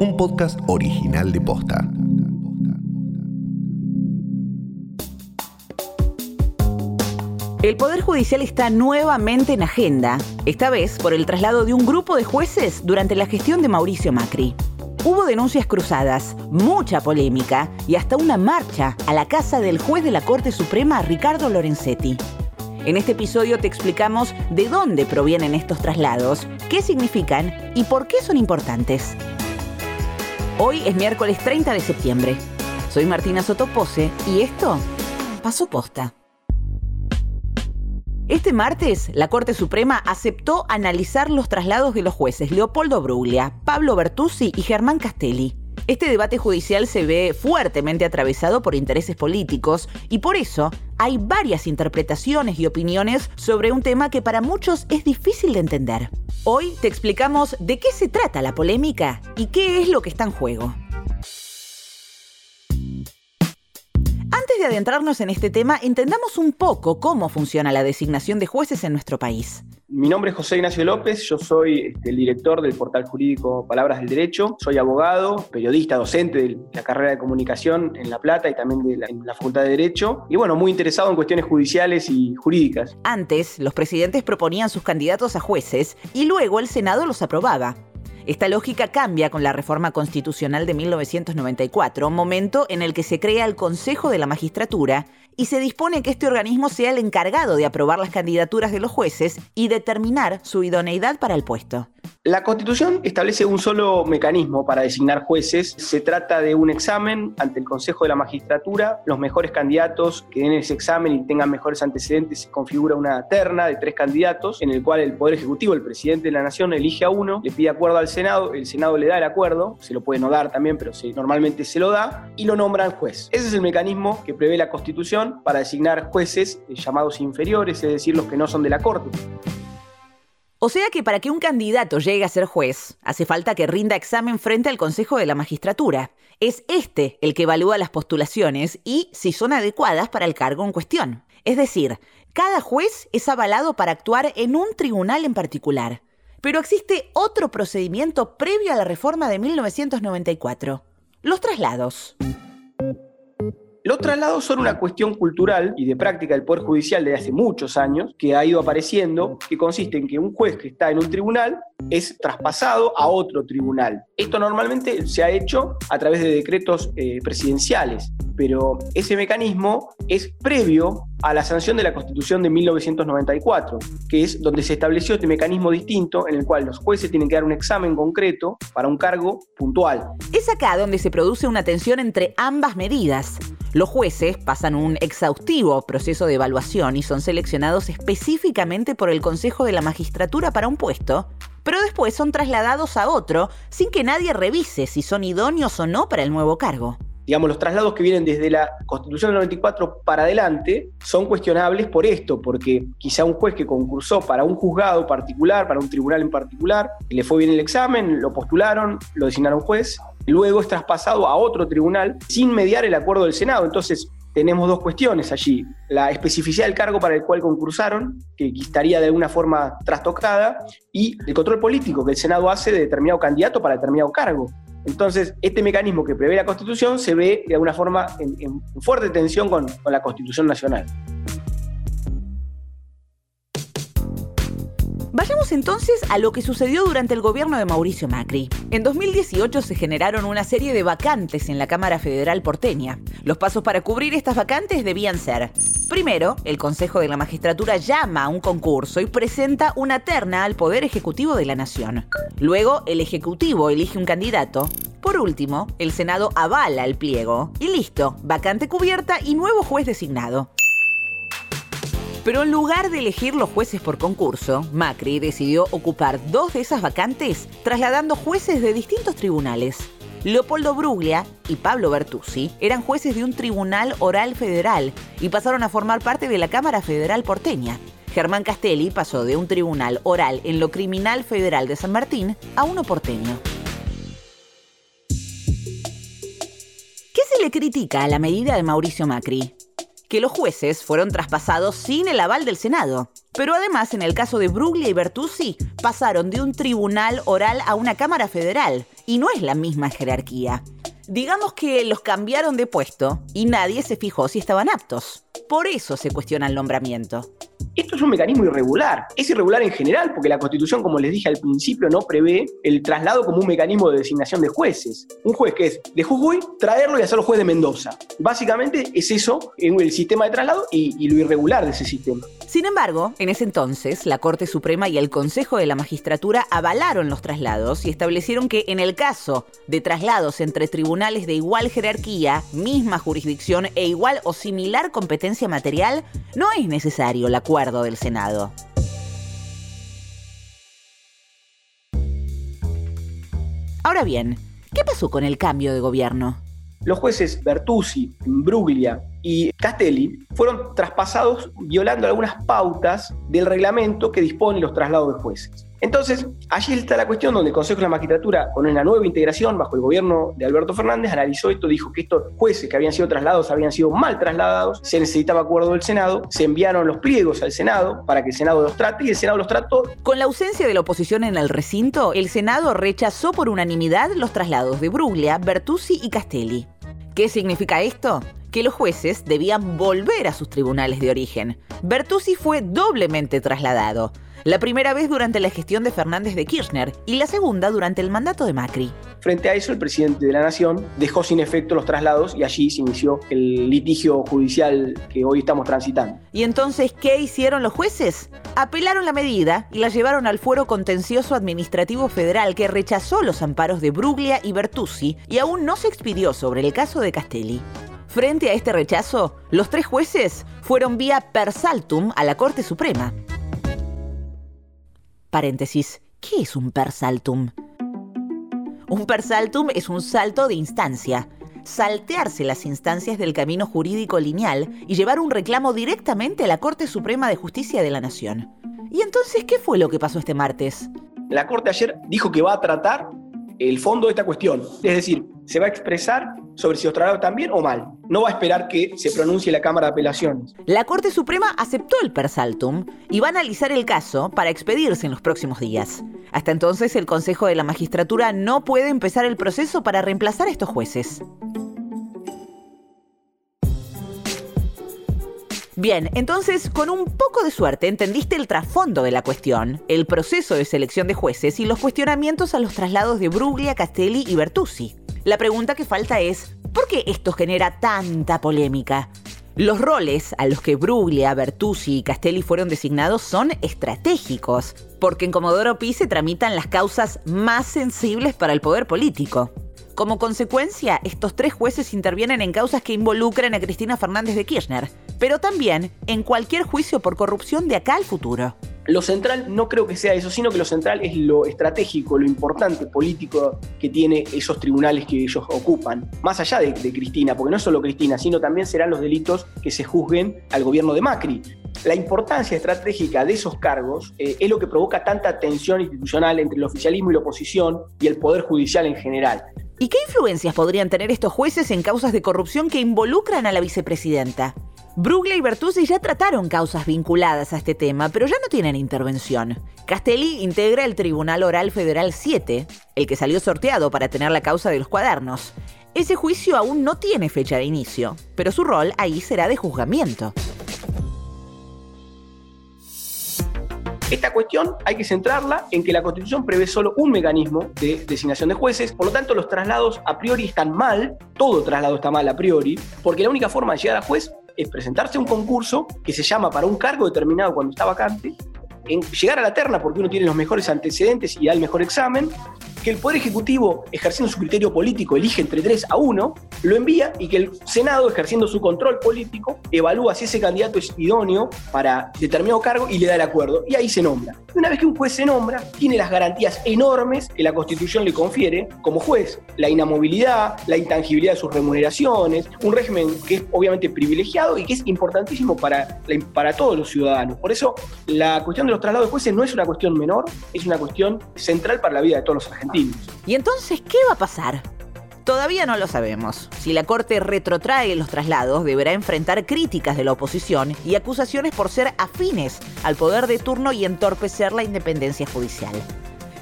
un podcast original de Posta. El Poder Judicial está nuevamente en agenda, esta vez por el traslado de un grupo de jueces durante la gestión de Mauricio Macri. Hubo denuncias cruzadas, mucha polémica y hasta una marcha a la casa del juez de la Corte Suprema, Ricardo Lorenzetti. En este episodio te explicamos de dónde provienen estos traslados, qué significan y por qué son importantes. Hoy es miércoles 30 de septiembre. Soy Martina Sotopose y esto pasó posta. Este martes, la Corte Suprema aceptó analizar los traslados de los jueces Leopoldo Bruglia, Pablo Bertuzzi y Germán Castelli. Este debate judicial se ve fuertemente atravesado por intereses políticos y por eso hay varias interpretaciones y opiniones sobre un tema que para muchos es difícil de entender. Hoy te explicamos de qué se trata la polémica y qué es lo que está en juego. De adentrarnos en este tema, entendamos un poco cómo funciona la designación de jueces en nuestro país. Mi nombre es José Ignacio López, yo soy este, el director del portal jurídico Palabras del Derecho, soy abogado, periodista, docente de la carrera de comunicación en La Plata y también de la, en la Facultad de Derecho, y bueno, muy interesado en cuestiones judiciales y jurídicas. Antes, los presidentes proponían sus candidatos a jueces y luego el Senado los aprobaba. Esta lógica cambia con la reforma constitucional de 1994, momento en el que se crea el Consejo de la Magistratura y se dispone que este organismo sea el encargado de aprobar las candidaturas de los jueces y determinar su idoneidad para el puesto. La Constitución establece un solo mecanismo para designar jueces. Se trata de un examen ante el Consejo de la Magistratura. Los mejores candidatos que den ese examen y tengan mejores antecedentes se configura una terna de tres candidatos en el cual el Poder Ejecutivo, el presidente de la Nación, elige a uno, le pide acuerdo al Senado, el Senado le da el acuerdo, se lo puede no dar también, pero normalmente se lo da, y lo nombran juez. Ese es el mecanismo que prevé la Constitución para designar jueces llamados inferiores, es decir, los que no son de la Corte. O sea que para que un candidato llegue a ser juez, hace falta que rinda examen frente al Consejo de la Magistratura. Es este el que evalúa las postulaciones y si son adecuadas para el cargo en cuestión. Es decir, cada juez es avalado para actuar en un tribunal en particular. Pero existe otro procedimiento previo a la reforma de 1994. Los traslados. Los traslados son una cuestión cultural y de práctica del Poder Judicial desde hace muchos años, que ha ido apareciendo, que consiste en que un juez que está en un tribunal es traspasado a otro tribunal. Esto normalmente se ha hecho a través de decretos eh, presidenciales, pero ese mecanismo es previo a la sanción de la Constitución de 1994, que es donde se estableció este mecanismo distinto en el cual los jueces tienen que dar un examen concreto para un cargo puntual. Es acá donde se produce una tensión entre ambas medidas. Los jueces pasan un exhaustivo proceso de evaluación y son seleccionados específicamente por el Consejo de la Magistratura para un puesto, pero después son trasladados a otro sin que nadie revise si son idóneos o no para el nuevo cargo digamos, los traslados que vienen desde la Constitución del 94 para adelante son cuestionables por esto, porque quizá un juez que concursó para un juzgado particular, para un tribunal en particular, le fue bien el examen, lo postularon, lo designaron juez, luego es traspasado a otro tribunal sin mediar el acuerdo del Senado. Entonces, tenemos dos cuestiones allí. La especificidad del cargo para el cual concursaron, que estaría de alguna forma trastocada, y el control político que el Senado hace de determinado candidato para determinado cargo. Entonces, este mecanismo que prevé la Constitución se ve de alguna forma en, fuerte tensión con, la Constitución Nacional. Entonces a lo que sucedió durante el gobierno de Mauricio Macri. En 2018 se generaron una serie de vacantes en la Cámara Federal porteña. Los pasos para cubrir estas vacantes debían ser, primero, el Consejo de la Magistratura llama a un concurso y presenta una terna al Poder Ejecutivo de la Nación. Luego, el Ejecutivo elige un candidato. Por último, el Senado avala el pliego. Y listo, vacante cubierta y nuevo juez designado. Pero en lugar de elegir los jueces por concurso, Macri decidió ocupar dos de esas vacantes trasladando jueces de distintos tribunales. Leopoldo Bruglia y Pablo Bertuzzi eran jueces de un tribunal oral federal y pasaron a formar parte de la Cámara Federal porteña. Germán Castelli pasó de un tribunal oral en lo criminal federal de San Martín a uno porteño. ¿Qué se le critica a la medida de Mauricio Macri? Que los jueces fueron traspasados sin el aval del Senado. Pero además, en el caso de Bruglia y Bertuzzi, pasaron de un tribunal oral a una Cámara Federal, y no es la misma jerarquía. Digamos que los cambiaron de puesto y nadie se fijó si estaban aptos. Por eso se cuestiona el nombramiento. Esto es un mecanismo irregular. Es irregular en general porque la Constitución, como les dije al principio, no prevé el traslado como un mecanismo de designación de jueces. Un juez que es de Jujuy, traerlo y hacerlo juez de Mendoza. Básicamente es eso, el sistema de traslado y, y lo irregular de ese sistema. Sin embargo, en ese entonces, la Corte Suprema y el Consejo de la Magistratura avalaron los traslados y establecieron que en el caso de traslados entre tribunales de igual jerarquía, misma jurisdicción e igual o similar competencia material, no es necesario el del Senado. Ahora bien, ¿qué pasó con el cambio de gobierno? Los jueces Bertuzzi, Bruglia y Castelli fueron traspasados violando algunas pautas del reglamento que dispone los traslados de jueces. Entonces, allí está la cuestión donde el Consejo de la Magistratura, con una nueva integración bajo el gobierno de Alberto Fernández, analizó esto, dijo que estos jueces que habían sido trasladados habían sido mal trasladados, se necesitaba acuerdo del Senado, se enviaron los pliegos al Senado para que el Senado los trate y el Senado los trató. Con la ausencia de la oposición en el recinto, el Senado rechazó por unanimidad los traslados de Bruglia, Bertuzzi y Castelli. ¿Qué significa esto? Que los jueces debían volver a sus tribunales de origen. Bertuzzi fue doblemente trasladado. La primera vez durante la gestión de Fernández de Kirchner y la segunda durante el mandato de Macri. Frente a eso, el presidente de la Nación dejó sin efecto los traslados y allí se inició el litigio judicial que hoy estamos transitando. ¿Y entonces qué hicieron los jueces? Apelaron la medida y la llevaron al Fuero Contencioso Administrativo Federal que rechazó los amparos de Bruglia y Bertuzzi y aún no se expidió sobre el caso de Castelli. Frente a este rechazo, los tres jueces fueron vía per saltum a la Corte Suprema. Paréntesis, ¿qué es un persaltum? Un persaltum es un salto de instancia, saltearse las instancias del camino jurídico lineal y llevar un reclamo directamente a la Corte Suprema de Justicia de la Nación. ¿Y entonces qué fue lo que pasó este martes? La Corte ayer dijo que va a tratar el fondo de esta cuestión, es decir, se va a expresar sobre si están bien o mal. No va a esperar que se pronuncie la Cámara de Apelaciones. La Corte Suprema aceptó el persaltum y va a analizar el caso para expedirse en los próximos días. Hasta entonces, el Consejo de la Magistratura no puede empezar el proceso para reemplazar a estos jueces. Bien, entonces con un poco de suerte entendiste el trasfondo de la cuestión, el proceso de selección de jueces y los cuestionamientos a los traslados de Bruglia, Castelli y Bertuzzi. La pregunta que falta es, ¿por qué esto genera tanta polémica? Los roles a los que Bruglia, Bertuzzi y Castelli fueron designados son estratégicos, porque en Comodoro Pi se tramitan las causas más sensibles para el poder político. Como consecuencia, estos tres jueces intervienen en causas que involucran a Cristina Fernández de Kirchner, pero también en cualquier juicio por corrupción de acá al futuro. Lo central no creo que sea eso, sino que lo central es lo estratégico, lo importante político que tiene esos tribunales que ellos ocupan, más allá de, Cristina, porque no es solo Cristina, sino también serán los delitos que se juzguen al gobierno de Macri. La importancia estratégica de esos cargos eh, es lo que provoca tanta tensión institucional entre el oficialismo y la oposición y el poder judicial en general. ¿Y qué influencias podrían tener estos jueces en causas de corrupción que involucran a la vicepresidenta? Bruglia y Bertuzzi ya trataron causas vinculadas a este tema, pero ya no tienen intervención. Castelli integra el Tribunal Oral Federal 7, el que salió sorteado para tener la causa de los cuadernos. Ese juicio aún no tiene fecha de inicio, pero su rol ahí será de juzgamiento. Esta cuestión hay que centrarla en que la Constitución prevé solo un mecanismo de designación de jueces, por lo tanto los traslados a priori están mal, todo traslado está mal a priori, porque la única forma de llegar a juez es presentarse a un concurso que se llama para un cargo determinado cuando está vacante, en llegar a la terna porque uno tiene los mejores antecedentes y da el mejor examen, que el Poder Ejecutivo, ejerciendo su criterio político, elige entre 3 a 1, lo envía y que el Senado, ejerciendo su control político, evalúa si ese candidato es idóneo para determinado cargo y le da el acuerdo. Y ahí se nombra. Y una vez que un juez se nombra, tiene las garantías enormes que la Constitución le confiere como juez. La inamovilidad, la intangibilidad de sus remuneraciones, un régimen que es obviamente privilegiado y que es importantísimo para, para todos los ciudadanos. Por eso, la cuestión de los traslados de jueces no es una cuestión menor, es una cuestión central para la vida de todos los ¿Y entonces qué va a pasar? Todavía no lo sabemos. Si la Corte retrotrae los traslados, deberá enfrentar críticas de la oposición y acusaciones por ser afines al poder de turno y entorpecer la independencia judicial.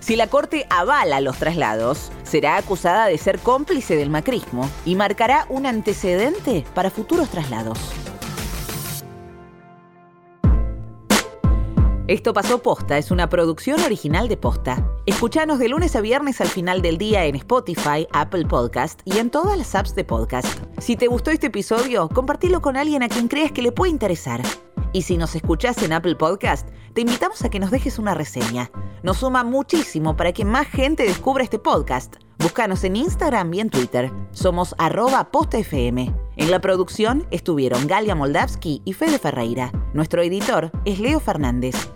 Si la Corte avala los traslados, será acusada de ser cómplice del macrismo y marcará un antecedente para futuros traslados. Esto pasó Posta, es una producción original de Posta. Escuchanos de lunes a viernes al final del día en Spotify, Apple Podcast y en todas las apps de podcast. Si te gustó este episodio, compartilo con alguien a quien creas que le puede interesar. Y si nos escuchás en Apple Podcast, te invitamos a que nos dejes una reseña. Nos suma muchísimo para que más gente descubra este podcast. Búscanos en Instagram y en Twitter. Somos arroba postafm. En la producción estuvieron Galia Moldavsky y Fede Ferreira. Nuestro editor es Leo Fernández.